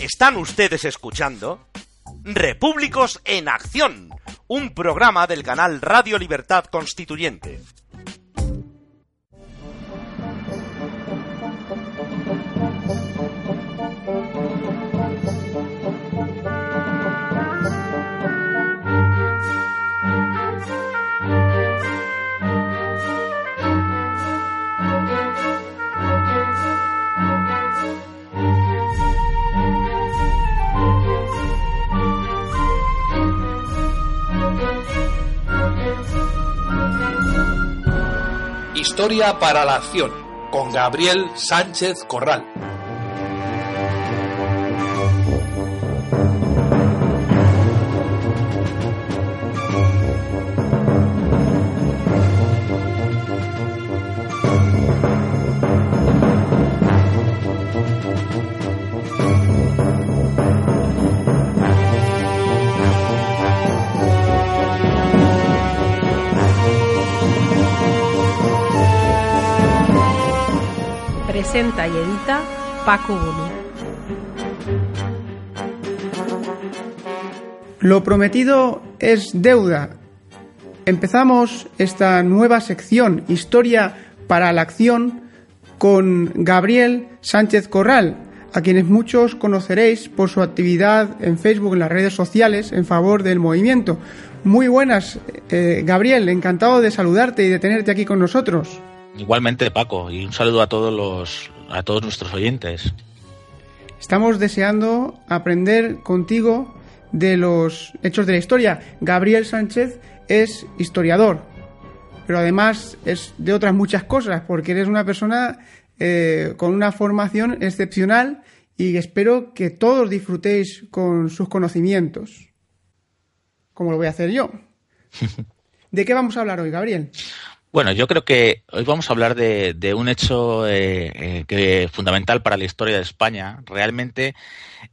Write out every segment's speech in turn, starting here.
Están ustedes escuchando Repúblicos en Acción, un programa del canal Radio Libertad Constituyente. Para la Acción, con Gabriel Sánchez Corral. Presenta y edita Paco Bono. Lo prometido es deuda. Empezamos esta nueva sección, Historia para la Acción, con Gabriel Sánchez Corral, a quienes muchos conoceréis por su actividad en Facebook, en las redes sociales, en favor del movimiento. Muy buenas, eh, Gabriel, encantado de saludarte y de tenerte aquí con nosotros. Igualmente, Paco, y un saludo a todos los a todos nuestros oyentes. Estamos deseando aprender contigo de los hechos de la historia. Gabriel Sánchez es historiador, pero además es de otras muchas cosas, porque eres una persona eh, con una formación excepcional y espero que todos disfrutéis con sus conocimientos, como lo voy a hacer yo. ¿De qué vamos a hablar hoy, Gabriel? Bueno, yo creo que hoy vamos a hablar de, un hecho eh, eh, que fundamental para la historia de España. Realmente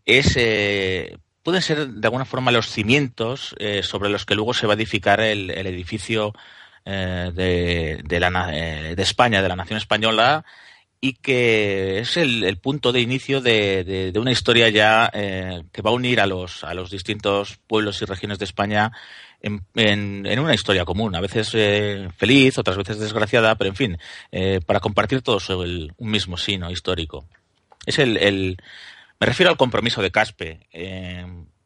es eh, pueden ser de alguna forma los cimientos eh, sobre los que luego se va a edificar el, edificio de, de, la, de, España, de la nación española, y que es el, punto de inicio de, una historia ya eh, que va a unir a los, a los distintos pueblos y regiones de España en, una historia común, a veces eh, feliz, otras veces desgraciada, pero en fin, eh, para compartir todos el, un mismo sino histórico. Es el, me refiero al compromiso de Caspe,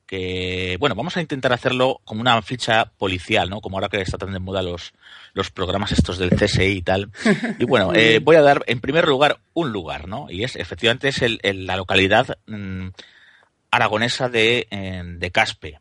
que, bueno, vamos a intentar hacerlo como una ficha policial, ¿no? Como ahora que está tan de moda los, los programas estos del CSI y tal. Y bueno, eh, voy a dar en primer lugar un lugar, ¿no? Y es, efectivamente, es el, el, la localidad mmm, aragonesa de, eh, de Caspe.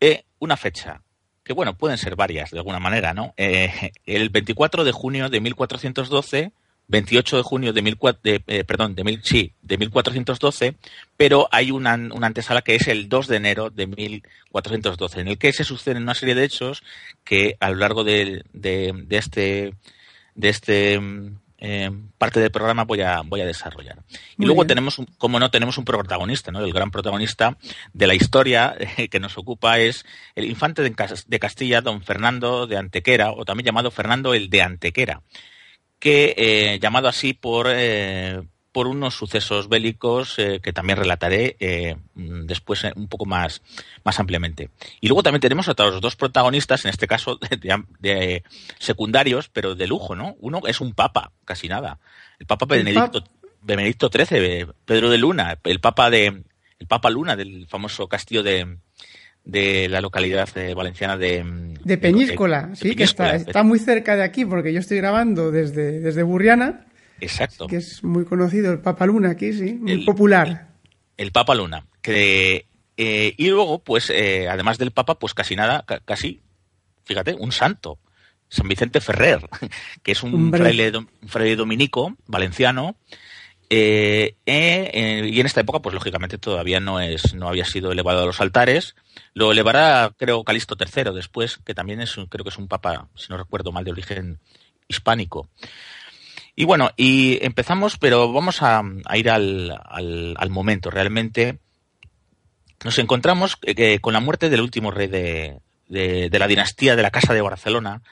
Eh, una fecha, que bueno, pueden ser varias de alguna manera, ¿no? Eh, el 24 de junio de 1412, 28 de junio de, mil, de eh, perdón, de, mil, sí, de 1412, pero hay una, una, antesala que es el 2 de enero de 1412, en el que se suceden una serie de hechos que a lo largo de, de, de este, de este eh, parte del programa voy a, voy a desarrollar. Muy y luego bien. tenemos, como no, tenemos un protagonista, ¿no? El gran protagonista de la historia que nos ocupa es el infante de, Castilla, don Fernando de Antequera, o también llamado Fernando el de Antequera, que, eh, llamado así por, eh, por unos sucesos bélicos eh, que también relataré después un poco más, más ampliamente. Y luego también tenemos a otros dos protagonistas, en este caso de, secundarios, pero de lujo, ¿no? Uno es un papa, casi nada. El papa Benedicto, el Benedicto XIII, Pedro de Luna, el papa de el papa Luna del famoso castillo de, de la localidad valenciana de, de Peñíscola, de, sí, de Peñíscola. que está, está, muy cerca de aquí porque yo estoy grabando desde, desde Burriana Exacto. Que es muy conocido el Papa Luna aquí, sí, muy el, popular. El, el, Papa Luna. Que, eh, y luego, pues, eh, además del Papa, pues casi nada, ca casi, fíjate, un santo. San Vicente Ferrer, que es un fraile, un fraile, dominico valenciano. Eh, eh, y en esta época, pues lógicamente todavía no es, no había sido elevado a los altares. Lo elevará, creo, Calixto III después, que también es, creo que es un papa, si no recuerdo mal, de origen hispánico. Y bueno, y empezamos, pero vamos a, ir al, momento. Realmente nos encontramos eh, con la muerte del último rey de, de, la dinastía de la Casa de Barcelona,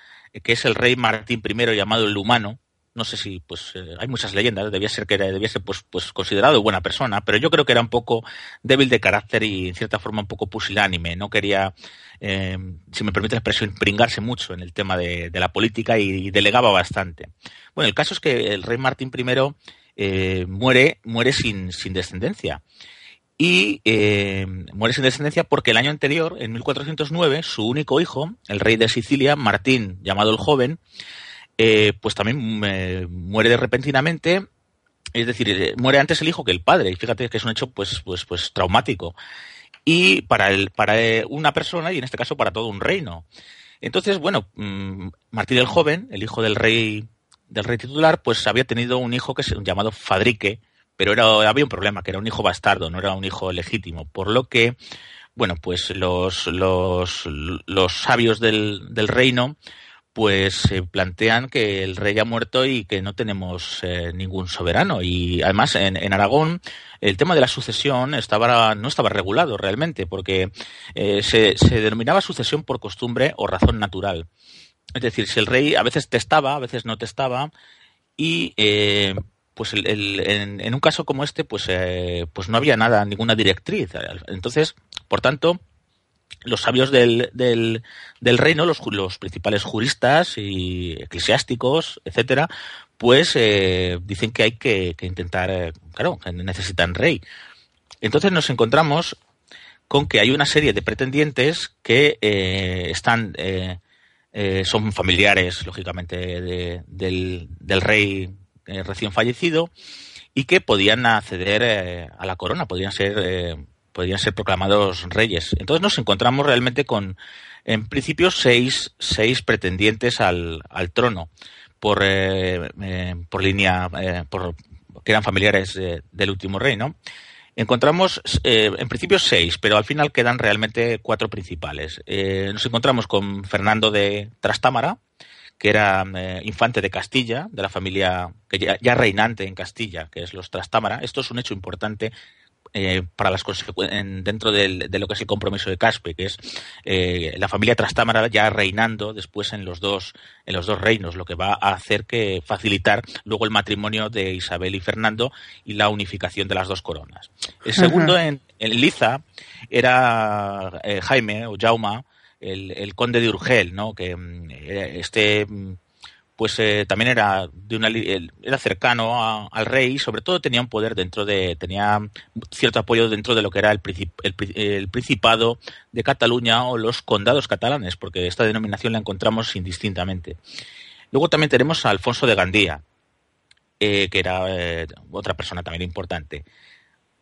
que es el rey Martín I, llamado el Humano, no sé si, pues, eh, hay muchas leyendas, debía ser que era, debía ser, pues, pues, considerado buena persona, pero yo creo que era un poco débil de carácter y, en cierta forma, un poco pusilánime. No quería, eh, si me permite la expresión, pringarse mucho en el tema de, la política y, delegaba bastante. Bueno, el caso es que el rey Martín I eh, muere, muere sin, sin descendencia. Y muere sin descendencia porque el año anterior, en 1409, su único hijo, el rey de Sicilia, Martín, llamado el Joven, eh, pues también eh, muere repentinamente. Es decir, eh, muere antes el hijo que el padre. Y fíjate que es un hecho pues, pues, pues traumático. Y para, el, para una persona, y en este caso para todo un reino. Entonces, bueno, mm, Martín el Joven, el hijo del rey, del rey titular, pues había tenido un hijo que es llamado Fadrique, pero era, había un problema, que era un hijo bastardo, no era un hijo legítimo. Por lo que, bueno, pues los, los, los sabios del, del reino pues se plantean que el rey ha muerto y que no tenemos eh, ningún soberano. Y además en, Aragón el tema de la sucesión estaba, no estaba regulado realmente, porque eh, se, denominaba sucesión por costumbre o razón natural. Es decir, si el rey a veces testaba, a veces no testaba, y eh, pues en, un caso como este, pues, pues no había nada, ninguna directriz. Entonces, por tanto, los sabios del, del, reino, los, los, principales juristas y eclesiásticos, etcétera, pues eh, dicen que hay que, intentar, eh, claro, que necesitan rey. Entonces nos encontramos con que hay una serie de pretendientes que eh, están, son familiares, lógicamente, del, del, rey recién fallecido y que podían acceder a la corona, podían ser podrían ser proclamados reyes. Entonces nos encontramos realmente con, en principio, seis, seis pretendientes al, al trono por, eh, eh, por línea, eh, por, que eran familiares del último rey, ¿no? Encontramos, en principio, seis, pero al final quedan realmente cuatro principales. nos encontramos con Fernando de Trastámara, que era infante de Castilla, de la familia que ya, reinante en Castilla, que es los Trastámara. Esto es un hecho importante eh, para las dentro del, de lo que es el compromiso de Caspe, que es eh, la familia Trastámara ya reinando después en los dos en los dos reinos, lo que va a hacer que facilitar luego el matrimonio de Isabel y Fernando y la unificación de las dos coronas. El segundo en, Liza era eh, Jaime o Jauma, el, el, conde de Urgel, ¿no? que mm, este mm, pues eh, también era de una era cercano al rey y sobre todo tenía un poder dentro de tenía cierto apoyo dentro de lo que era el, el, principado de Cataluña o los condados catalanes porque esta denominación la encontramos indistintamente. Luego también tenemos a Alfonso de Gandía eh, que era eh, otra persona también importante.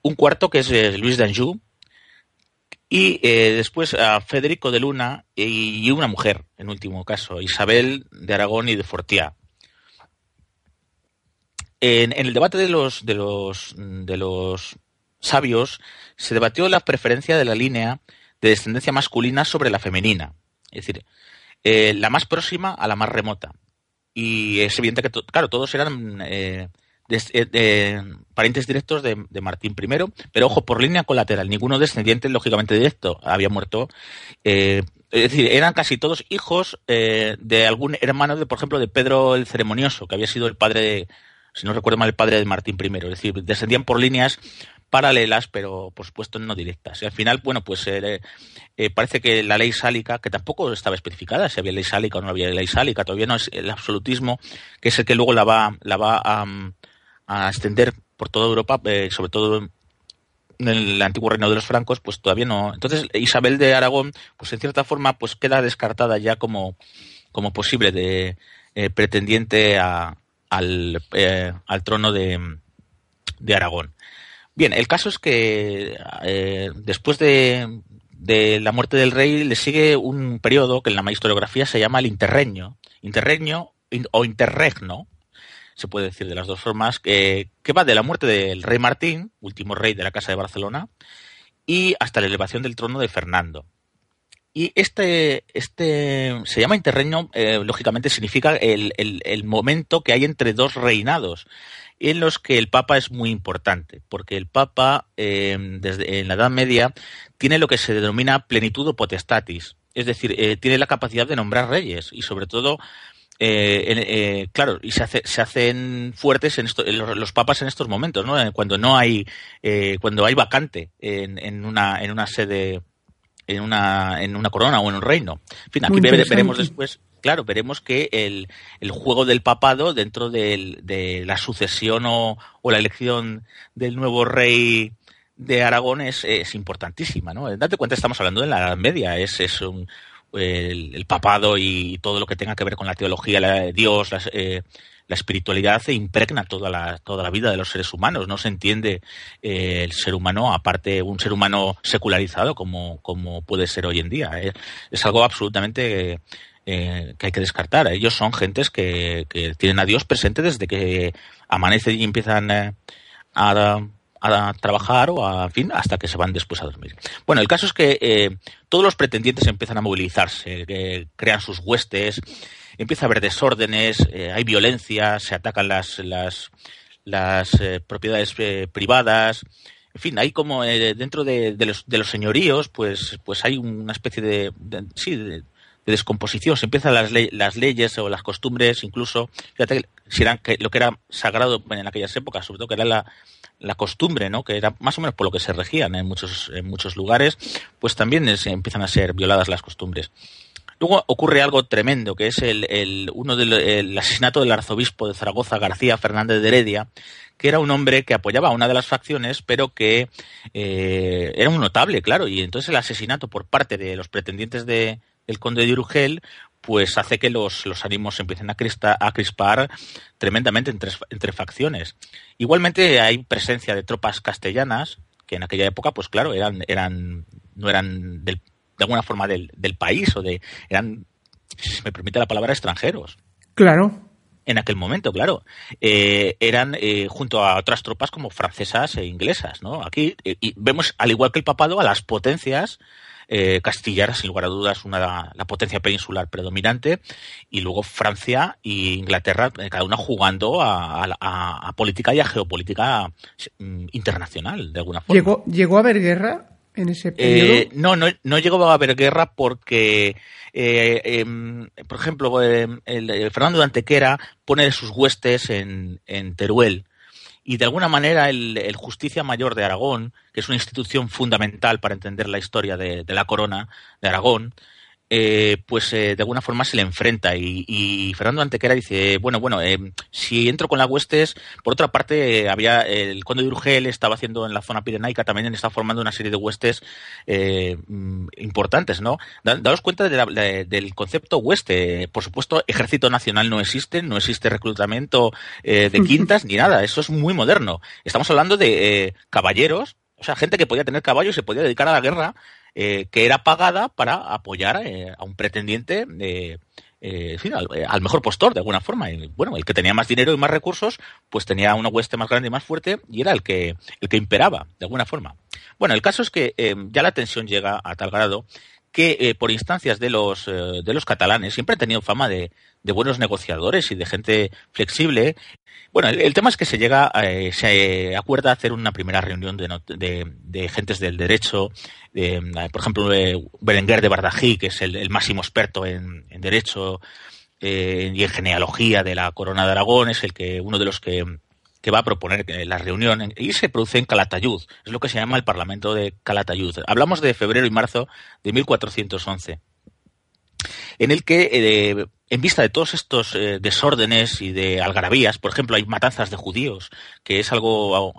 Un cuarto que es Luis d'Anjou y eh, después a Federico de Luna y una mujer, en último caso, Isabel de Aragón y de Fortiá. En, el debate de los, de, los, de los sabios se debatió la preferencia de la línea de descendencia masculina sobre la femenina, es decir, eh, la más próxima a la más remota. Y es evidente que, claro, todos eran eh, de, parientes directos de, Martín I, pero ojo, por línea colateral, ninguno descendiente, lógicamente directo, había muerto. Eh, es decir, eran casi todos hijos eh, de algún hermano, de, por ejemplo, de Pedro el Ceremonioso, que había sido el padre de, si no recuerdo mal, el padre de Martín I. Es decir, descendían por líneas paralelas, pero por supuesto no directas. Y al final, bueno, pues eh, parece que la ley sálica, que tampoco estaba especificada si había ley sálica o no había ley sálica, todavía no es el absolutismo, que es el que luego la va, la va a, a extender por toda Europa, eh, sobre todo en el antiguo reino de los francos, pues todavía no. Entonces Isabel de Aragón, pues en cierta forma, pues queda descartada ya como, como posible de eh, pretendiente a, al, eh, al, trono de, de, Aragón. Bien, el caso es que después de, de, la muerte del rey le sigue un periodo que en la historiografía se llama el interregno, interregno o interregno, se puede decir de las dos formas, que, va de la muerte del rey Martín, último rey de la Casa de Barcelona, y hasta la elevación del trono de Fernando. Y este, este se llama interreño, eh, lógicamente significa el, momento que hay entre dos reinados, en los que el Papa es muy importante, porque el Papa, eh, desde en la Edad Media, tiene lo que se denomina plenitud o potestatis, es decir, eh, tiene la capacidad de nombrar reyes y sobre todo eh, claro, y se, hace, se hacen fuertes en los, papas en estos momentos, ¿no? Cuando no hay, cuando hay vacante en, en, una, en una sede, en una, en una corona o en un reino. En fin, aquí veremos después claro, veremos que el, el juego del papado dentro de la sucesión o, la elección del nuevo rey de Aragón es, es importantísima, ¿no? Date cuenta, estamos hablando de la Edad Media, es, es un, el, papado y todo lo que tenga que ver con la teología, la, Dios, eh, la espiritualidad se impregna toda la, toda la vida de los seres humanos. No se entiende eh, el ser humano, aparte un ser humano secularizado como, como puede ser hoy en día. ¿eh? Es algo absolutamente eh, que hay que descartar. Ellos son gentes que, tienen a Dios presente desde que amanece y empiezan eh, a, trabajar o a fin hasta que se van después a dormir. Bueno, el caso es que eh, todos los pretendientes empiezan a movilizarse, crean sus huestes, empieza a haber desórdenes, hay violencia, se atacan las las, las propiedades privadas. En fin, hay como dentro de, los, de los señoríos, pues, pues hay una especie de, de sí, de, de descomposición. Se empiezan las, las leyes o las costumbres, incluso, fíjate, si eran que lo que era sagrado en aquellas épocas, sobre todo que era la, la costumbre, ¿no? que era más o menos por lo que se regían en muchos, en muchos lugares, pues también se empiezan a ser violadas las costumbres. Luego ocurre algo tremendo, que es el, el uno del el asesinato del arzobispo de Zaragoza, García Fernández de Heredia, que era un hombre que apoyaba a una de las facciones, pero que eh, era un notable, claro, y entonces el asesinato por parte de los pretendientes de, el conde de Urgel, pues hace que los, los ánimos empiecen a, a crispar tremendamente entre, entre facciones. Igualmente hay presencia de tropas castellanas, que en aquella época, pues claro, eran, eran, no eran del, de alguna forma del, del país o de, eran, si me permite la palabra, extranjeros. Claro en aquel momento, claro, eh, eran eh, junto a otras tropas como francesas e inglesas, ¿no? Aquí eh, y vemos, al igual que el papado, a las potencias eh, Castilla sin lugar a dudas, una, la potencia peninsular predominante, y luego Francia e Inglaterra, eh, cada una jugando a, política y a geopolítica mm, internacional, de alguna forma. ¿Llegó, ¿Llegó a haber guerra en ese eh, periodo? no, no, no llegó a haber guerra porque, em, por ejemplo, em, el, Fernando de Antequera pone sus huestes en, en Teruel y de alguna manera el, Justicia Mayor de Aragón, que es una institución fundamental para entender la historia de, de la corona de Aragón, eh, pues eh, de alguna forma se le enfrenta. Y, Fernando Antequera dice, bueno, bueno, eh, si entro con las huestes, por otra parte, había el conde de Urgel estaba haciendo en la zona pirenaica, también estaba formando una serie de huestes mm, importantes, ¿no? daos cuenta del concepto hueste. Por supuesto, ejército nacional no existe, no existe reclutamiento de quintas ni nada, eso es muy moderno. Estamos hablando de caballeros, o sea, gente que podía tener caballos y se podía dedicar a la guerra eh, que era pagada para apoyar eh, a un pretendiente eh, al, mejor postor, de alguna forma. Y, bueno, el que tenía más dinero y más recursos, pues tenía una hueste más grande y más fuerte y era el que, el que imperaba, de alguna forma. Bueno, el caso es que ya la tensión llega a tal grado que por instancias de los, de los catalanes siempre han tenido fama de, de buenos negociadores y de gente flexible. Bueno, el, tema es que se llega, eh, se acuerda hacer una primera reunión de, de, gentes del derecho, de, por ejemplo, Berenguer de Bardají, que es el, máximo experto en, derecho eh, y en genealogía de la corona de Aragón, es el que uno de los que, que va a proponer la reunión y se produce en Calatayud, es lo que se llama el Parlamento de Calatayud. Hablamos de febrero y marzo de 1411 en el que, eh, en vista de todos estos eh, desórdenes y de algarabías, por ejemplo, hay matanzas de judíos, que es algo,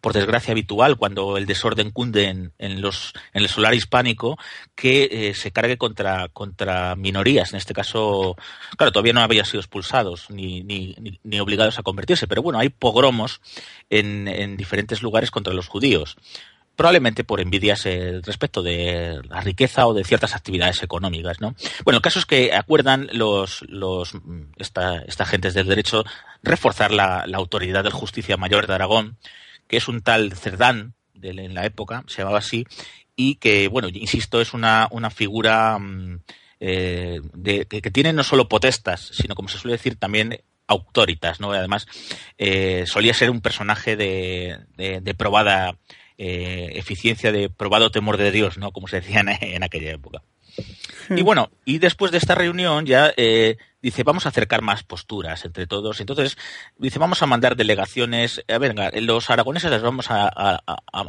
por desgracia, habitual cuando el desorden cunde en, los, en el solar hispánico, que eh, se cargue contra, minorías. En este caso, claro, todavía no habían sido expulsados ni, obligados a convertirse, pero bueno, hay pogromos en diferentes lugares contra los judíos probablemente por envidias eh, respecto de la riqueza o de ciertas actividades económicas, ¿no? Bueno, el caso es que acuerdan los, los esta, esta agentes del derecho reforzar la, autoridad del Justicia Mayor de Aragón, que es un tal Cerdán en la época, se llamaba así, y que, bueno, insisto, es una, una figura mm, eh, de, que, tiene no solo potestas, sino, como se suele decir, también autoritas, ¿no? Además, eh, solía ser un personaje de, de probada eh, eficiencia de probado temor de Dios, ¿no? Como se decía en, aquella época. Y bueno, y después de esta reunión ya eh, dice, vamos a acercar más posturas entre todos. Entonces, dice, vamos a mandar delegaciones. A ver, venga, los aragoneses les vamos a,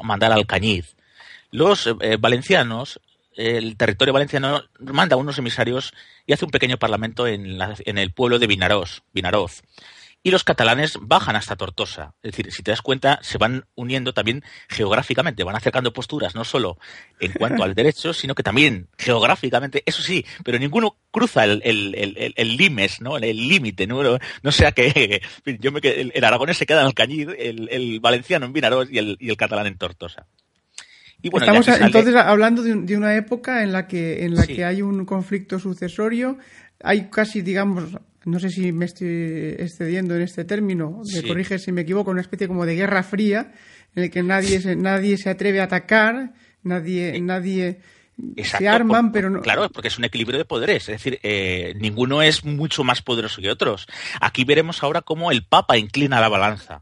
mandar al Cañiz. Los eh, valencianos, el territorio valenciano manda unos emisarios y hace un pequeño parlamento en, en el pueblo de Vinaroz. Vinaroz y los catalanes bajan hasta Tortosa. Es decir, si te das cuenta, se van uniendo también geográficamente, van acercando posturas, no solo en cuanto al derecho, sino que también geográficamente, eso sí, pero ninguno cruza el, el, el, limes, ¿no? El límite, ¿no? No sea que yo me, el, el, aragonés se queda en el Cañid, el, valenciano en Vinaroz y el, y el catalán en Tortosa. Y bueno, Estamos entonces hablando de, de, una época en la que en la que hay un conflicto sucesorio, hay casi, digamos, no sé si me estoy excediendo en este término, me corrige si me equivoco, una especie como de guerra fría en el que nadie se, nadie se atreve a atacar, nadie, nadie se arman, pero no. Claro, porque es un equilibrio de poderes, es decir, eh, ninguno es mucho más poderoso que otros. Aquí veremos ahora cómo el Papa inclina la balanza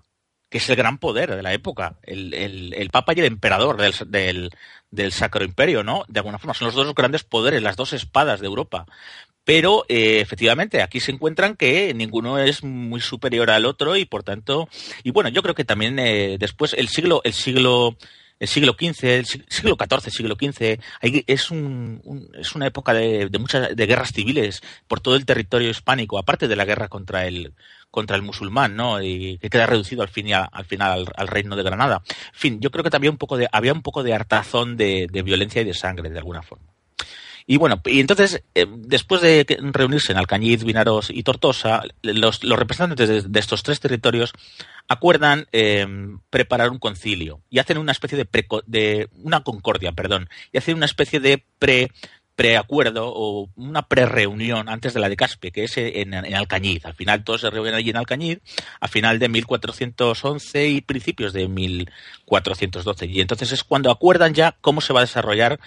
que es el gran poder de la época, el, el, Papa y el emperador del, del, del, Sacro Imperio, ¿no? De alguna forma, son los dos grandes poderes, las dos espadas de Europa. Pero eh, efectivamente aquí se encuentran que ninguno es muy superior al otro y por tanto y bueno yo creo que también eh, después el siglo el siglo el siglo XV, el siglo XIV, siglo XV, es, un, es una época de, de, muchas de guerras civiles por todo el territorio hispánico, aparte de la guerra contra el contra el musulmán, ¿no? Y que queda reducido al fin al final al, reino de Granada. En fin, yo creo que también un poco de, había un poco de hartazón de violencia y de sangre de alguna forma. Y bueno, y entonces, eh, después de reunirse en Alcañiz, Vinaros y Tortosa, los, representantes de, estos tres territorios acuerdan eh, preparar un concilio y hacen una especie de, de una concordia, perdón, y hacen una especie de pre preacuerdo o una pre-reunión antes de la de Caspe, que es en, Alcañiz. Al final todos se reúnen allí en Alcañiz, a final de 1411 y principios de 1412. Y entonces es cuando acuerdan ya cómo se va a desarrollar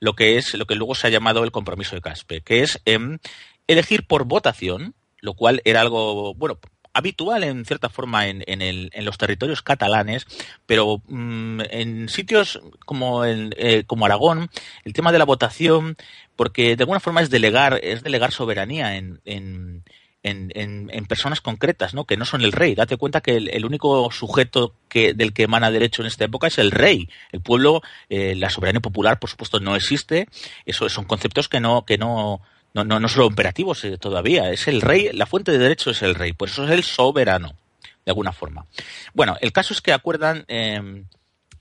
lo que es lo que luego se ha llamado el compromiso de Caspe, que es em, elegir por votación, lo cual era algo, bueno, habitual en cierta forma en, en, los territorios catalanes, pero mm, en sitios como, eh, como Aragón, el tema de la votación, porque de alguna forma es delegar, es delegar soberanía en, en en, personas concretas, ¿no? Que no son el rey. Date cuenta que el, único sujeto que, del que emana derecho en esta época es el rey. El pueblo, eh, la soberanía popular, por supuesto, no existe. Eso son conceptos que no, que no, no, no, no son operativos eh, todavía. Es el rey, la fuente de derecho es el rey, por eso es el soberano, de alguna forma. Bueno, el caso es que acuerdan em,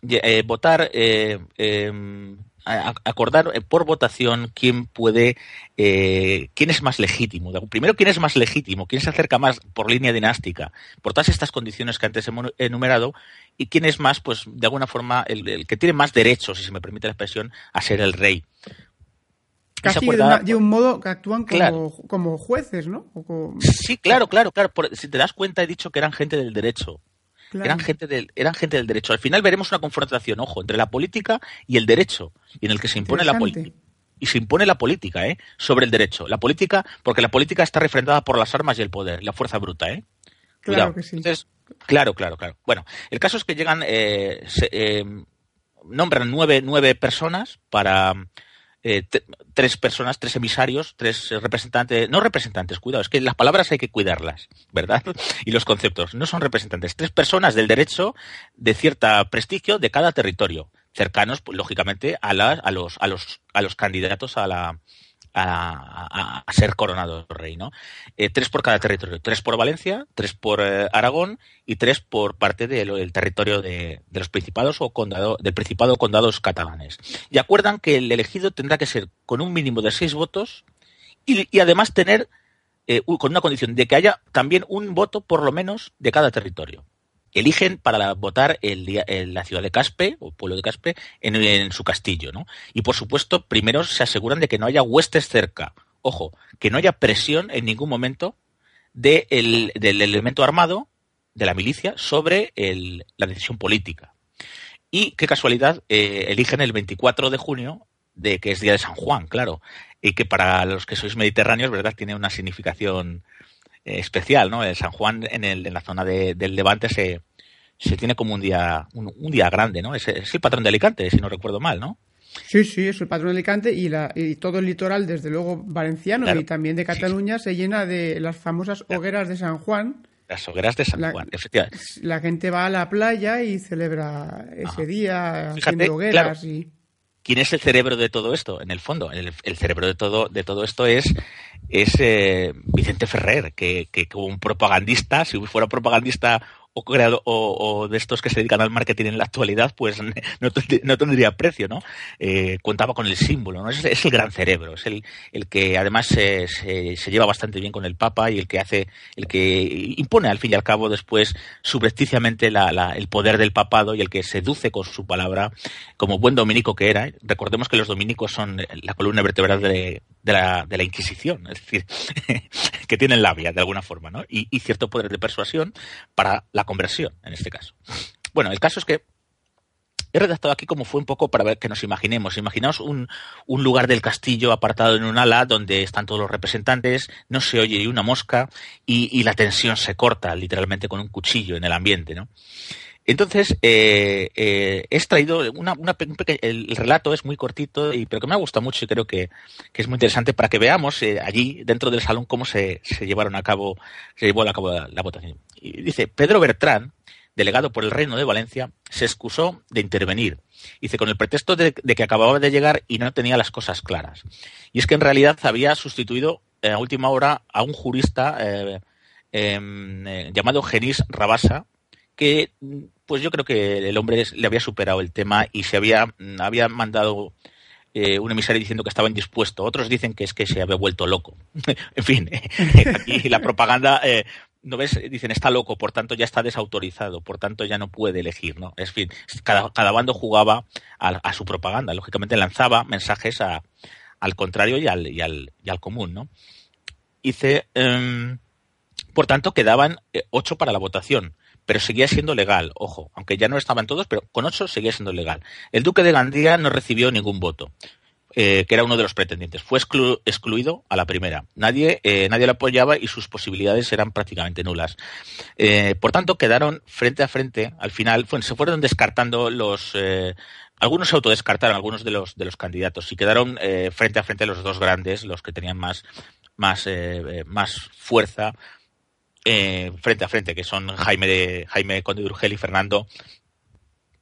eh, votar, eh, em, acordar por votación quién puede, quién es más legítimo. Primero, quién es más legítimo, quién se acerca más por línea dinástica, por todas estas condiciones que antes hemos enumerado, y quién es más, pues, de alguna forma, el, el que tiene más derechos, si se me permite la expresión, a ser el rey. Casi de, un modo que actúan como, jueces, ¿no? Sí, claro, claro, claro. si te das cuenta, he dicho que eran gente del derecho. Eran, gente del, eran gente del derecho. Al final veremos una confrontación, ojo, entre la política y el derecho, y en el que se impone la política. Y se impone la política, ¿eh? Sobre el derecho. La política, porque la política está refrendada por las armas y el poder, la fuerza bruta, ¿eh? Claro que sí. claro, claro, claro. Bueno, el caso es que llegan, eh, eh, nombran nueve, nueve personas para eh, tres personas, tres emisarios, tres representantes, no representantes, cuidado, es que las palabras hay que cuidarlas, ¿verdad? Y los conceptos, no son representantes, tres personas del derecho de cierta prestigio de cada territorio, cercanos, pues, lógicamente, a, a, los, a, los, a los candidatos a la, a, ser coronado rey, ¿no? Eh, tres por cada territorio, tres por Valencia, tres por eh, Aragón y tres por parte del territorio de, los principados o condado, del principado o condados catalanes. Y acuerdan que el elegido tendrá que ser con un mínimo de seis votos y, además tener eh, con una condición de que haya también un voto por lo menos de cada territorio eligen para votar en la ciudad de Caspe, o pueblo de Caspe, en, su castillo, ¿no? Y por supuesto, primero se aseguran de que no haya huestes cerca. Ojo, que no haya presión en ningún momento del elemento armado, de la milicia, sobre la decisión política. Y qué casualidad, eh, eligen el 24 de junio, de que es día de San Juan, claro, y que para los que sois mediterráneos, ¿verdad?, tiene una significación especial, ¿no? El San Juan en, el, en la zona de, del Levante se, se tiene como un día, un, día grande, ¿no? Es, es, el patrón de Alicante, si no recuerdo mal, ¿no? Sí, sí, es el patrón de Alicante y, la, y todo el litoral, desde luego valenciano Claro. y también de Cataluña, se llena de las famosas hogueras de San Juan. Las hogueras de San La- Juan, efectivamente. La gente va a la playa y celebra ese Ajá. día Fíjate, haciendo hogueras y... ¿Quién es el cerebro de todo esto? En el fondo, el, cerebro de todo, de todo esto es, es eh, Vicente Ferrer, que, que como un propagandista, si fuera propagandista o, de estos que se dedican al marketing en la actualidad, pues no, no tendría precio, ¿no? Eh, contaba con el símbolo. Es, el gran cerebro, es el, el que además se, se, se lleva bastante bien con el Papa y el que hace, el que impone al fin y al cabo después subrepticiamente la, la- el poder del papado y el que seduce con su palabra como buen dominico que era. ¿eh? Recordemos que los dominicos son la columna vertebral de, de la, de la Inquisición, es decir, que tienen labia de alguna forma, ¿no? Y, y cierto poder de persuasión para la conversión, en este caso. Bueno, el caso es que he redactado aquí como fue un poco para ver que nos imaginemos. Imaginaos un, un lugar del castillo apartado en un ala donde están todos los representantes, no se oye una mosca y, y la tensión se corta literalmente con un cuchillo en el ambiente, ¿no? Entonces, eh, eh, he extraído una, una un el, el relato es muy cortito, y, pero que me ha gustado mucho y creo que, que es muy interesante para que veamos eh, allí, dentro del salón, cómo se, se llevaron a cabo, se llevó a cabo la, votación. Y dice, Pedro Bertrán, delegado por el Reino de Valencia, se excusó de intervenir. Dice, con el pretexto de, que acababa de llegar y no tenía las cosas claras. Y es que en realidad había sustituido a última hora a un jurista eh, em, eh, llamado Genís Rabasa, que mm, pues yo creo que el hombre le había superado el tema y se había, mm, había mandado eh, un emisario diciendo que estaba indispuesto. Otros dicen que es que se había vuelto loco. en fin, aquí la propaganda, eh, ¿no ves? Dicen está loco, por tanto ya está desautorizado, por tanto ya no puede elegir, ¿no? Es fin, cada, cada bando jugaba a, a su propaganda. Lógicamente lanzaba mensajes a, al contrario y al, y al, y al común, ¿no? Dice, em, por tanto, quedaban eh, ocho para la votación, pero seguía siendo legal, ojo, aunque ya no estaban todos, pero con ocho seguía siendo legal. El duque de Gandía no recibió ningún voto, eh, que era uno de los pretendientes. Fue exclu- excluido a la primera. Nadie, eh, nadie lo apoyaba y sus posibilidades eran prácticamente nulas. Eh, por tanto, quedaron frente a frente. Al final, se fueron descartando los. eh, algunos se autodescartaron, algunos de los, de los candidatos, y quedaron frente a frente los dos grandes, los que tenían más, más, más fuerza eh, frente a frente, que son Jaime de Jaime Conde de Urgel y Fernando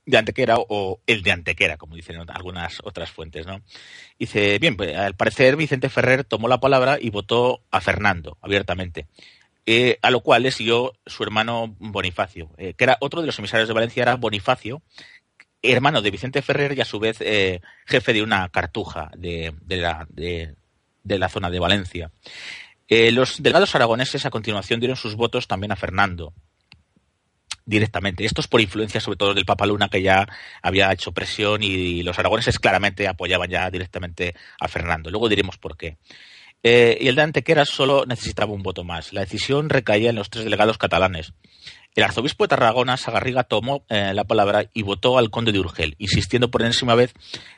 de Antequera o el de Antequera, como dicen algunas otras fuentes, ¿no? Dice, bien, pues al parecer Vicente Ferrer tomó la palabra y votó a Fernando abiertamente. Eh, a lo cual le siguió su hermano Bonifacio, eh, que era otro de los emisarios de Valencia, era Bonifacio, hermano de Vicente Ferrer y a su vez jefe de una cartuja de, de la, de la zona de Valencia. Eh, los delegados aragoneses a continuación dieron sus votos también a Fernando directamente. Esto es por influencia sobre todo del Papa Luna que ya había hecho presión y los aragoneses claramente apoyaban ya directamente a Fernando. Luego diremos por qué. Eh, y el de Antequera solo necesitaba un voto más. La decisión recaía en los tres delegados catalanes. El arzobispo de Tarragona, Sagarriga, tomó eh, la palabra y votó al conde de Urgel, insistiendo por enésima vez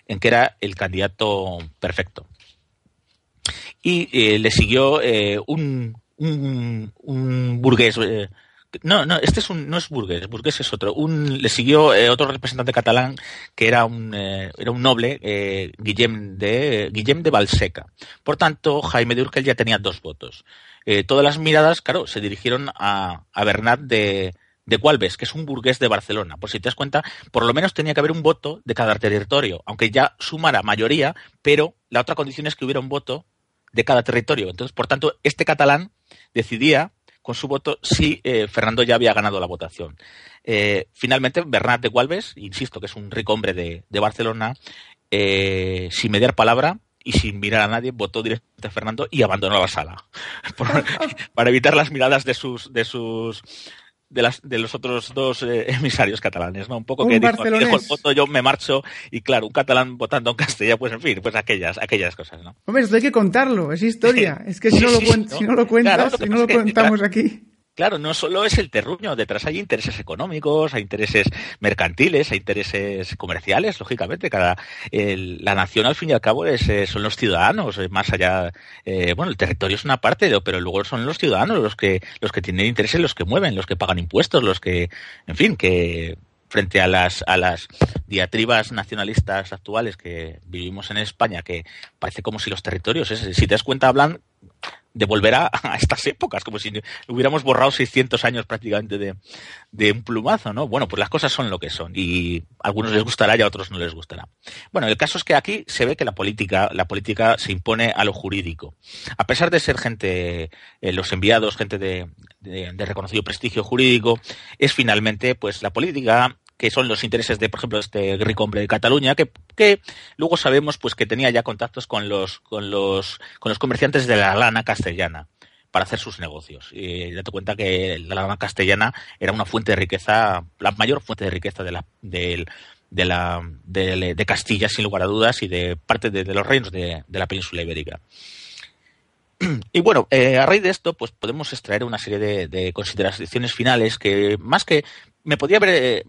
en que era el candidato perfecto. Y eh, le siguió eh, un, un, un burgués. eh, no, no, este es un, no es burgués, burgués es otro. Un, le siguió eh, otro representante catalán que era un, eh, era un noble, eh, Guillem de, Guillem de Balseca. Por tanto, Jaime de Urgel ya tenía dos votos. Eh, todas las miradas, claro, se dirigieron a, a Bernat de, de Gualbes, que es un burgués de Barcelona. Por si te das cuenta, por lo menos tenía que haber un voto de cada territorio, aunque ya sumara mayoría, pero la otra condición es que hubiera un voto de cada territorio. Entonces, por tanto, este catalán decidía con su voto si eh, Fernando ya había ganado la votación. Eh, finalmente, Bernat de Gualbes, insisto que es un rico hombre de, de Barcelona, eh, sin mediar palabra y sin mirar a nadie, votó directamente a Fernando y abandonó la sala. Por- para evitar las miradas de sus, de sus de, las, de los otros dos eh, emisarios catalanes, ¿no? Un poco Un que dijo, dejo el voto, yo me marcho, y claro, un catalán votando en castellano, pues en fin, pues aquellas, aquellas cosas, ¿no? Hombre, esto hay que contarlo, es historia. Es que si no lo, cuentas, si no lo contamos aquí. Claro, no solo es el terruño, detrás hay intereses económicos, hay intereses mercantiles, hay intereses comerciales, lógicamente. Cada la nación al fin y al cabo es, eh, son los ciudadanos, más allá, eh, bueno, el territorio es una parte, pero luego son los ciudadanos los que los que tienen intereses, los que mueven, los que pagan impuestos, los que, en fin, que frente a las, a las diatribas nacionalistas actuales que vivimos en España, que parece como si los territorios, si te das cuenta, hablan de volver a, estas épocas, como si hubiéramos borrado 600 años prácticamente de, de, un plumazo, ¿no? Bueno, pues las cosas son lo que son y a algunos les gustará y a otros no les gustará. Bueno, el caso es que aquí se ve que la política, la política se impone a lo jurídico. A pesar de ser gente, eh, los enviados, gente de, de, reconocido prestigio jurídico, es finalmente, pues, la política que son los intereses de, por ejemplo, este rico hombre de Cataluña, que, que, luego sabemos pues que tenía ya contactos con los, con los, con los comerciantes de la lana castellana para hacer sus negocios. Y date cuenta que la lana castellana era una fuente de riqueza, la mayor fuente de riqueza de la, de, de la, de, Castilla, sin lugar a dudas, y de parte de, los reinos de, la península ibérica. Y bueno, eh, a raíz de esto, pues podemos extraer una serie de, de, consideraciones finales que, más que me podía haber eh,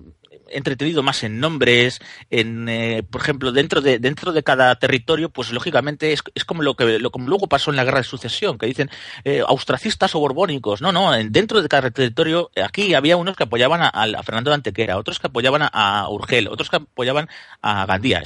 entretenido más en nombres, en, eh, por ejemplo, dentro de, dentro de cada territorio, pues lógicamente es, es como lo que lo, como luego pasó en la guerra de sucesión, que dicen eh, austracistas o borbónicos. No, no, dentro de cada territorio, aquí había unos que apoyaban a, Fernando de Antequera, otros que apoyaban a, Urgel, otros que apoyaban a Gandía.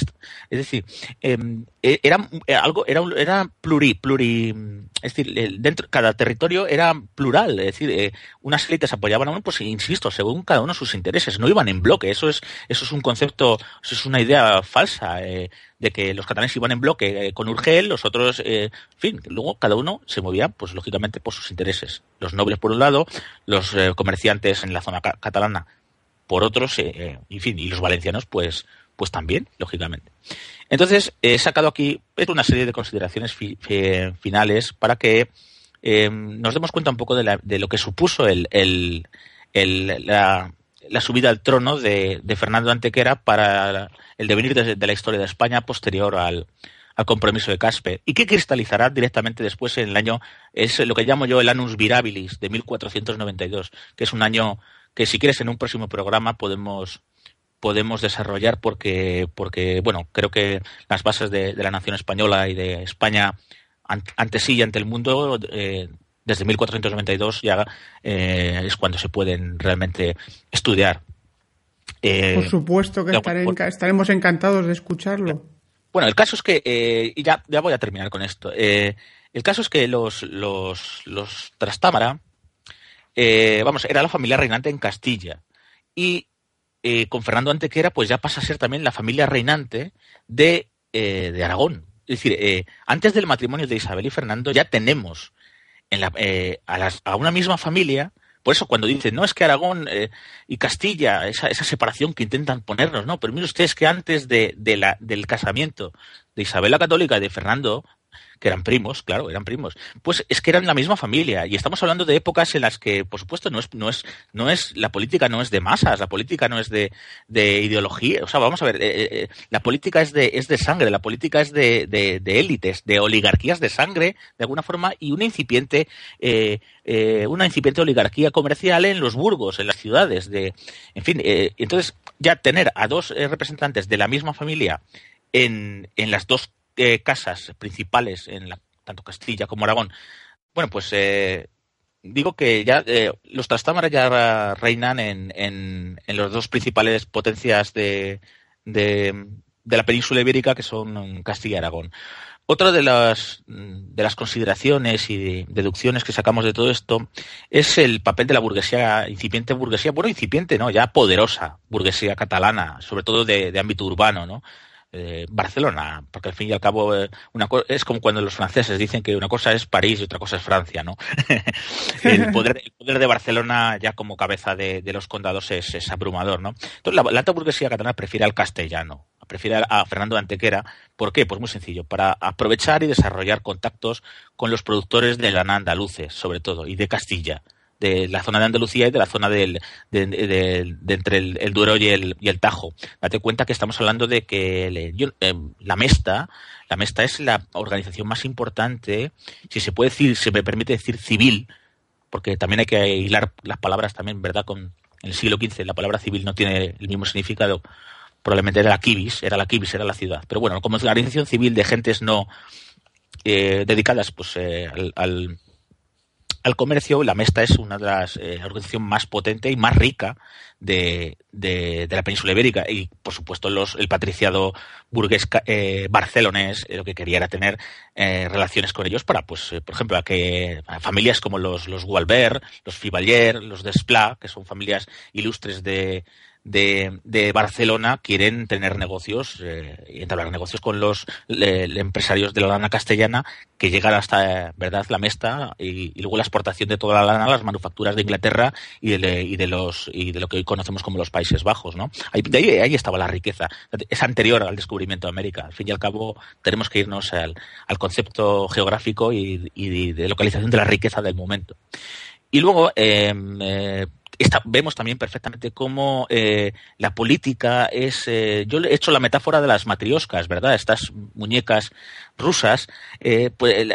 Es decir, em, era algo, era, era pluri, pluri, es decir, dentro, cada territorio era plural, es decir, unas élites apoyaban a uno, pues insisto, según cada uno sus intereses, no iban en bloque eso es, eso es un concepto, eso es una idea falsa eh, de que los catalanes iban en bloque eh, con Urgel, los otros, eh, en fin, luego cada uno se movía, pues lógicamente, por sus intereses. Los nobles por un lado, los comerciantes en la zona catalana por otros, en fin, y los valencianos, pues, pues también, lógicamente. Entonces, he sacado aquí una serie de consideraciones finales para que nos demos cuenta un poco de, de lo que supuso el, el, la, la subida al trono de, Fernando Antequera para el devenir de, la historia de España posterior al, compromiso de Caspe y que cristalizará directamente después en el año, es lo que llamo yo el Annus Virabilis de 1492, que es un año que si quieres en un próximo programa podemos podemos desarrollar porque porque bueno creo que las bases de, la nación española y de España ante sí y ante el mundo eh, desde 1492 ya eh, es cuando se pueden realmente estudiar. Eh, por supuesto que estaremos encantados de escucharlo. Bueno, el caso es que, eh, y ya, ya voy a terminar con esto, el caso es que los, los, los Trastámara, vamos, era la familia reinante en Castilla. Y con Fernando Antequera, pues ya pasa a ser también la familia reinante de, de Aragón. Es decir, antes del matrimonio de Isabel y Fernando ya tenemos eh, a, una misma familia. Por eso cuando dicen, no, es que Aragón eh, y Castilla, esa, esa, separación que intentan ponernos, no, pero mire ustedes que antes de, la, del casamiento de Isabel la Católica y de Fernando que eran primos, claro, eran primos. Pues es que eran la misma familia y estamos hablando de épocas en las que, por supuesto, no es, no es, no es la política no es de masas, la política no es de, de ideología, o sea, vamos a ver, eh, eh, eh, la política es de, es de sangre, la política es de, de, élites, de oligarquías de sangre, de alguna forma, y una incipiente, una incipiente oligarquía comercial en los burgos, en las ciudades, de, en fin, entonces ya tener a dos representantes de la misma familia en, en las dos eh, casas principales en la, tanto Castilla como Aragón, bueno, pues eh, digo que ya eh, los Trastámara ya reinan en, en, las dos principales potencias de, de, la península ibérica, que son Castilla y Aragón. Otra de las, de las consideraciones y deducciones que sacamos de todo esto es el papel de la burguesía, incipiente burguesía, bueno, incipiente, ¿no? Ya poderosa burguesía catalana, sobre todo de ámbito urbano, ¿no? Eh, Barcelona, porque al fin y al cabo eh, una es como cuando los franceses dicen que una cosa es París y otra cosa es Francia, ¿no? el, poder, de Barcelona ya como cabeza de, los condados es, abrumador, ¿no? Entonces la, la, alta burguesía catalana prefiere al castellano, prefiere a Fernando Antequera. ¿Por qué? Pues muy sencillo, para aprovechar y desarrollar contactos con los productores de lana andaluces, sobre todo, y de Castilla de la zona de Andalucía y de la zona del, de, entre el, Duero y el, y el Tajo. Date cuenta que estamos hablando de que eh, la Mesta, la Mesta es la organización más importante, si se puede decir, se me permite decir civil, porque también hay que hilar las palabras también, ¿verdad? Con en el siglo XV la palabra civil no tiene el mismo significado. Probablemente era la Kibis, era la Kibis, era la ciudad. Pero bueno, como organización civil de gentes no eh, dedicadas pues eh, al comercio, la Mesta es una de las eh, organizaciones más potente y más rica de, de, la península ibérica. Y, por supuesto, los, el patriciado burgués eh, barcelonés lo que quería era tener relaciones con ellos para, pues, por ejemplo, a que a familias como los, los Gualbert, los Fibalier, los Desplat, que son familias ilustres de, de, Barcelona quieren tener negocios eh, entablar negocios con los empresarios de la lana castellana que llegan hasta verdad la mesta y, luego la exportación de toda la lana a las manufacturas de Inglaterra y de, de los y de lo que hoy conocemos como los Países Bajos no ahí, ahí, estaba la riqueza. Es anterior al descubrimiento de América. Al fin y al cabo tenemos que irnos al, concepto geográfico y, de localización de la riqueza del momento. Y luego em, eh, vemos también perfectamente cómo eh, la política es. Eh, yo he hecho la metáfora de las matrioscas, ¿verdad? Estas muñecas rusas, eh, pues,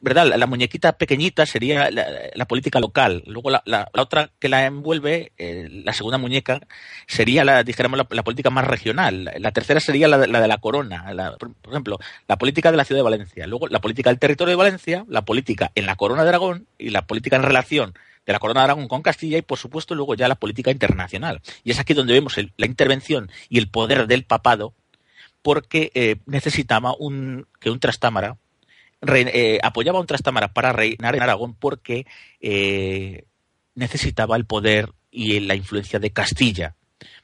¿verdad? La, muñequita pequeñita sería la, política local. Luego la, otra que la envuelve, la segunda muñeca, sería la, dijéramos, la, política más regional. La tercera sería la, de la corona. por ejemplo, la política de la ciudad de Valencia. Luego la política del territorio de Valencia, la política en la corona de Aragón y la política en relación de la Corona de Aragón con Castilla y, por supuesto, luego ya la política internacional. Y es aquí donde vemos la intervención y el poder del papado, porque eh, necesitaba un, que un trastámara eh, apoyaba a un trastámara para reinar en Aragón porque eh, necesitaba el poder y la influencia de Castilla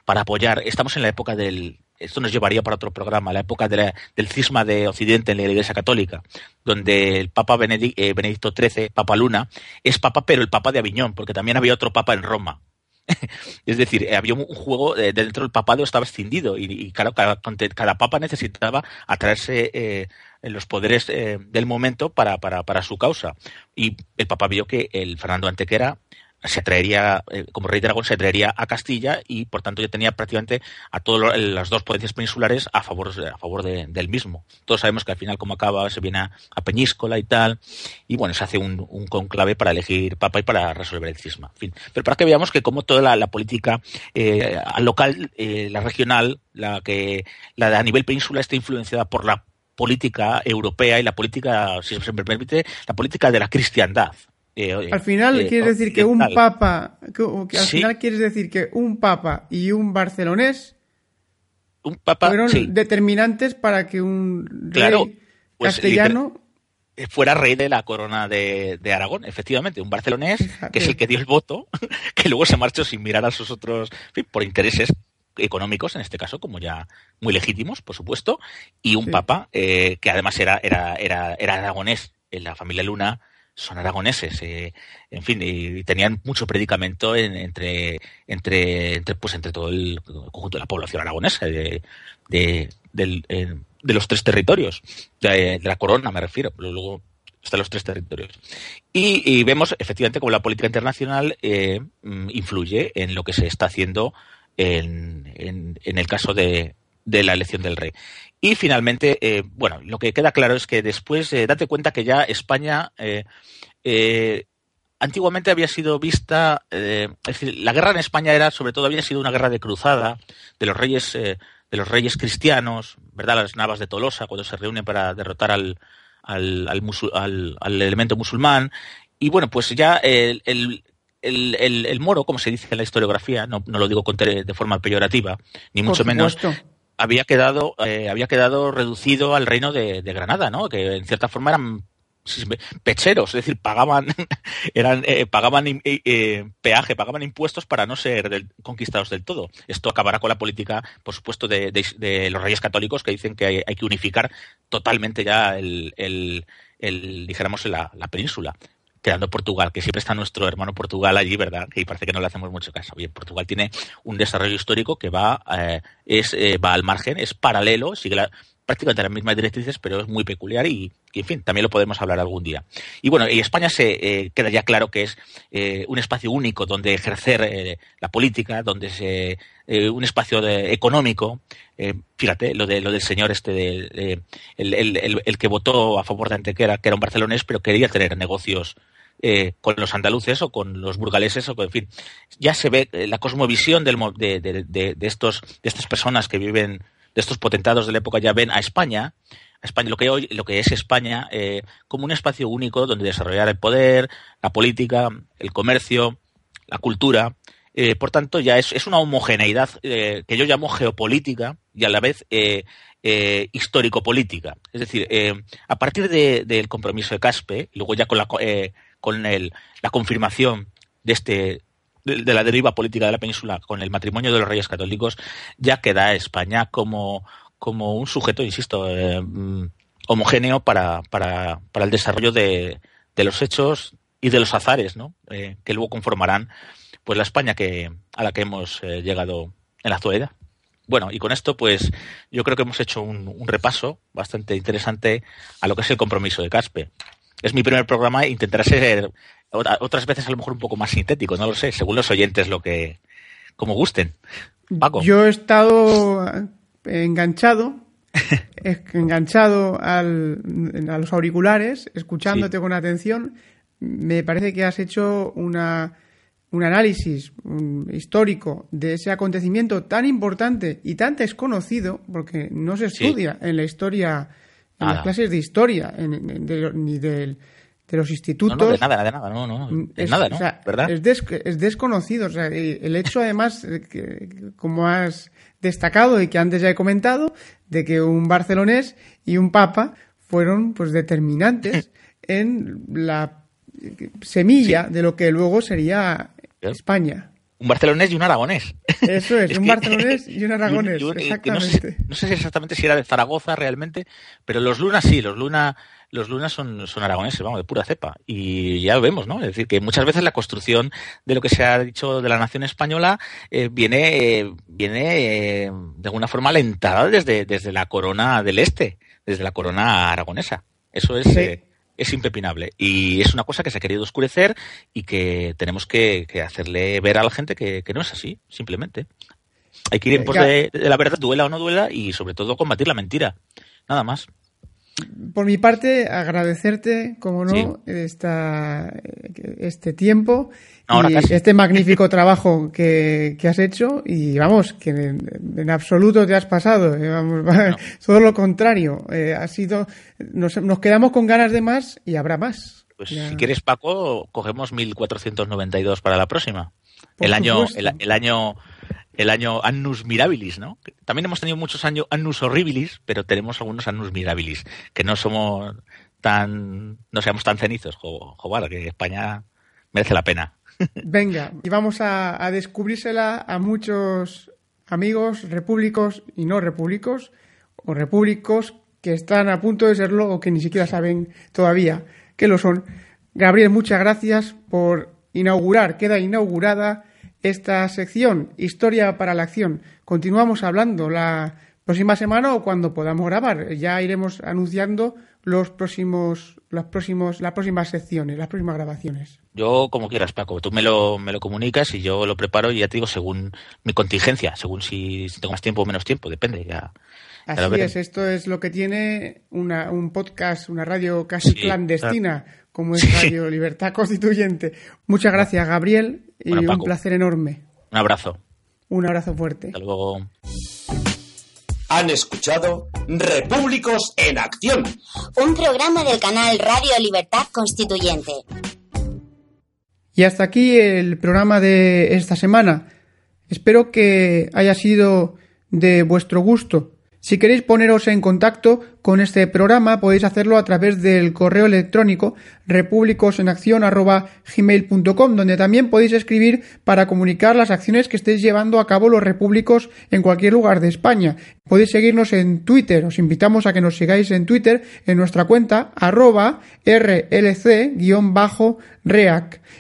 para apoyar. Estamos en la época del, esto nos llevaría para otro programa, la época del cisma de Occidente en la Iglesia Católica, donde el Papa eh, Benedicto XIII, Papa Luna, es Papa, pero el Papa de Aviñón, porque también había otro Papa en Roma. es decir, eh, había un juego eh, dentro del papado estaba escindido y, cada, papa necesitaba atraerse los poderes del momento para, para, su causa. Y el papa vio que el Fernando Antequera se atraería, eh, como rey de Aragón, se atraería a Castilla y, por tanto, ya tenía prácticamente a todas las dos potencias peninsulares a favor, a favor del mismo. Todos sabemos que al final, como acaba, se viene a, Peñíscola y tal, y bueno, se hace un, conclave para elegir papa y para resolver el cisma. Pero para que veamos que como toda la, política eh, local, eh, la regional, la que la de a nivel península está influenciada por la política europea y la política, si se me permite, la política de la cristiandad. Eh, al final eh, quieres decir que un papa, que, al final quieres decir que un papa y un barcelonés un papa, fueron determinantes para que un rey pues, castellano fuera rey de la corona de, Aragón, efectivamente, un barcelonés que es el que dio el voto, que luego se marchó sin mirar a sus otros, por intereses económicos, en este caso, como ya muy legítimos, por supuesto, y un papa eh, que además era, era, era, era aragonés en la familia Luna, son aragoneses, eh, en fin, y, tenían mucho predicamento entre, entre, entre, pues entre todo el conjunto de la población aragonesa de, de, de los tres territorios, de, la corona me refiero, pero luego están los tres territorios. Y, vemos efectivamente cómo la política internacional eh, mm, influye en lo que se está haciendo en, en, en el caso de, de la elección del rey. Y finalmente, eh, bueno, lo que queda claro es que después, eh, date cuenta que ya España eh, antiguamente había sido vista, es decir, la guerra en España era, sobre todo, había sido una guerra de cruzada de los reyes, de los reyes cristianos, ¿verdad? Las navas de Tolosa cuando se reúnen para derrotar al, al, al, elemento musulmán. Y bueno, pues ya el, el, el, moro, como se dice en la historiografía, no, no lo digo de forma peyorativa, ni mucho menos, había quedado, eh, había quedado reducido al reino de, Granada, ¿no? Que en cierta forma eran pecheros, es decir, pagaban, eran, eh, pagaban eh, peaje, pagaban impuestos para no ser conquistados del todo. Esto acabará con la política, por supuesto, de, los reyes católicos que dicen que hay, que unificar totalmente ya el, el, dijéramos, la península quedando Portugal, que siempre está nuestro hermano Portugal allí, ¿verdad? Que parece que no le hacemos mucho caso. Bien, Portugal tiene un desarrollo histórico que va, eh, es, eh, va al margen, es paralelo, sigue prácticamente las mismas directrices, pero es muy peculiar y, en fin, también lo podemos hablar algún día. Y bueno, y España se eh, queda ya claro que es un espacio único donde ejercer la política, donde se un espacio económico. fíjate, lo de lo del señor este, de, el, el, el, que votó a favor de Antequera, que era un barcelonés, pero quería tener negocios eh, con los andaluces o con los burgaleses o con, en fin ya se ve eh, la cosmovisión del, de, de, de, estos de estas personas que viven de estos potentados de la época ya ven a España, a España lo que hoy, lo que es España, eh, como un espacio único donde desarrollar el poder, la política, el comercio, la cultura. Eh, por tanto, ya es, es una homogeneidad que yo llamo geopolítica y a la vez histórico-política. Es decir, a partir de- del compromiso de Caspe, luego ya con la, eh, con el- la confirmación de este de, la deriva política de la península con el matrimonio de los reyes católicos, ya queda España como, como un sujeto, insisto, eh, homogéneo para, para, para el desarrollo de, de los hechos y de los azares, ¿no? Eh, que luego conformarán pues la España que, a la que hemos eh, llegado en la actualidad. Bueno, y con esto, pues yo creo que hemos hecho un, un repaso bastante interesante a lo que es el compromiso de Caspe. Es mi primer programa e intentaré ser otra- otras veces a lo mejor un poco más sintético, no lo sé, según los oyentes lo que como gusten. Paco. Yo he estado enganchado, es- enganchado al, a los auriculares, escuchándote Sí. con atención. Me parece que has hecho una, un análisis un histórico de ese acontecimiento tan importante y tan desconocido, porque no se Sí. estudia en la historia, en las clases de historia, en- en- de ni del- de los institutos. no, de nada, de nada, no, no, de Es- nada, ¿no? o sea, ¿Verdad? Es, des- es desconocido. O sea, el hecho, además, de que, como has destacado y que antes ya he comentado, de que un barcelonés y un papa fueron pues determinantes en la semilla de lo que luego sería. España. Un barcelonés y un aragonés. Eso es, Es un que- barcelonés y un aragonés, y un- y que no, sé, exactamente. no sé exactamente si era de Zaragoza realmente, pero los lunas sí, los luna, los lunas son, son aragoneses, vamos, de pura cepa. Y ya lo vemos, ¿no? Es decir, que muchas veces la construcción de lo que se ha dicho de la nación española eh, viene, eh, viene eh, de alguna forma alentada desde, desde la corona del este, desde la corona aragonesa. Eso es, Sí. Es impepinable. Y es una cosa que se ha querido oscurecer y que tenemos que, que hacerle ver a la gente que, que no es así, simplemente. Hay que ir en pos de la verdad, duela o no duela, y sobre todo combatir la mentira. Nada más. Por mi parte, agradecerte, como no, Sí. esta, este tiempo Ahora y casi. este magnífico trabajo que, que has hecho. Y vamos, que en, en absoluto te has pasado. eh, vamos, todo lo contrario. eh, ha sido, nos, nos quedamos con ganas de más y habrá más. Pues Ya. si quieres, Paco, cogemos 1492 para la próxima. Por el año, el año, el año Annus Mirabilis, ¿no? También hemos tenido muchos años Annus Horribilis, pero tenemos algunos Annus Mirabilis, que no somos tan, no seamos tan cenizos, jo, joder, que España merece la pena. Venga, y vamos a, a descubrírsela a muchos amigos repúblicos y no repúblicos, o repúblicos que están a punto de serlo o que ni siquiera saben todavía que lo son. Gabriel, muchas gracias por inaugurar, queda inaugurada esta sección, Historia para la Acción. Continuamos hablando la próxima semana o cuando podamos grabar. Ya iremos anunciando los próximos, los próximos, las próximas secciones, las próximas grabaciones. Yo, como quieras, Paco, tú me lo, me lo comunicas y yo lo preparo y ya te digo, según mi contingencia, según si, si tengo más tiempo o menos tiempo, depende, ya. Así es, esto es lo que tiene una, un podcast, una radio casi Sí, clandestina, como es Sí. Radio Libertad Constituyente. Muchas gracias, Gabriel, y Bueno, un placer enorme. Un abrazo. Un abrazo fuerte. Hasta luego. Han escuchado Repúblicos en Acción. Un programa del canal Radio Libertad Constituyente. Y hasta aquí el programa de esta semana. Espero que haya sido de vuestro gusto. Si queréis poneros en contacto con este programa, podéis hacerlo a través del correo electrónico republicosenaccion@gmail.com, donde también podéis escribir para comunicar las acciones que estéis llevando a cabo los repúblicos en cualquier lugar de España. Podéis seguirnos en Twitter. Os invitamos a que nos sigáis en Twitter en nuestra cuenta arroba rlc-reac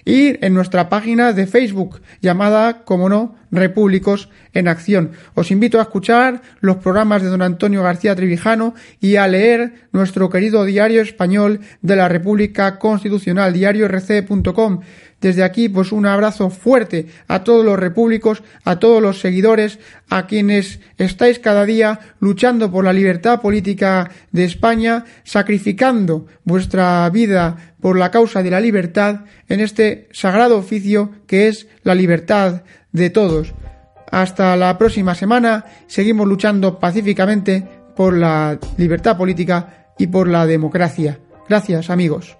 y en nuestra página de Facebook llamada, como no, Repúblicos en Acción. Os invito a escuchar los programas de don Antonio García Trevijano y a leer nuestro querido diario español de la República Constitucional, diariorc.com. Desde aquí, pues un abrazo fuerte a todos los repúblicos, a todos los seguidores, a quienes estáis cada día luchando por la libertad política de España, sacrificando vuestra vida por la causa de la libertad en este sagrado oficio que es la libertad de todos. Hasta la próxima semana. Seguimos luchando pacíficamente por la libertad política y por la democracia. Gracias amigos.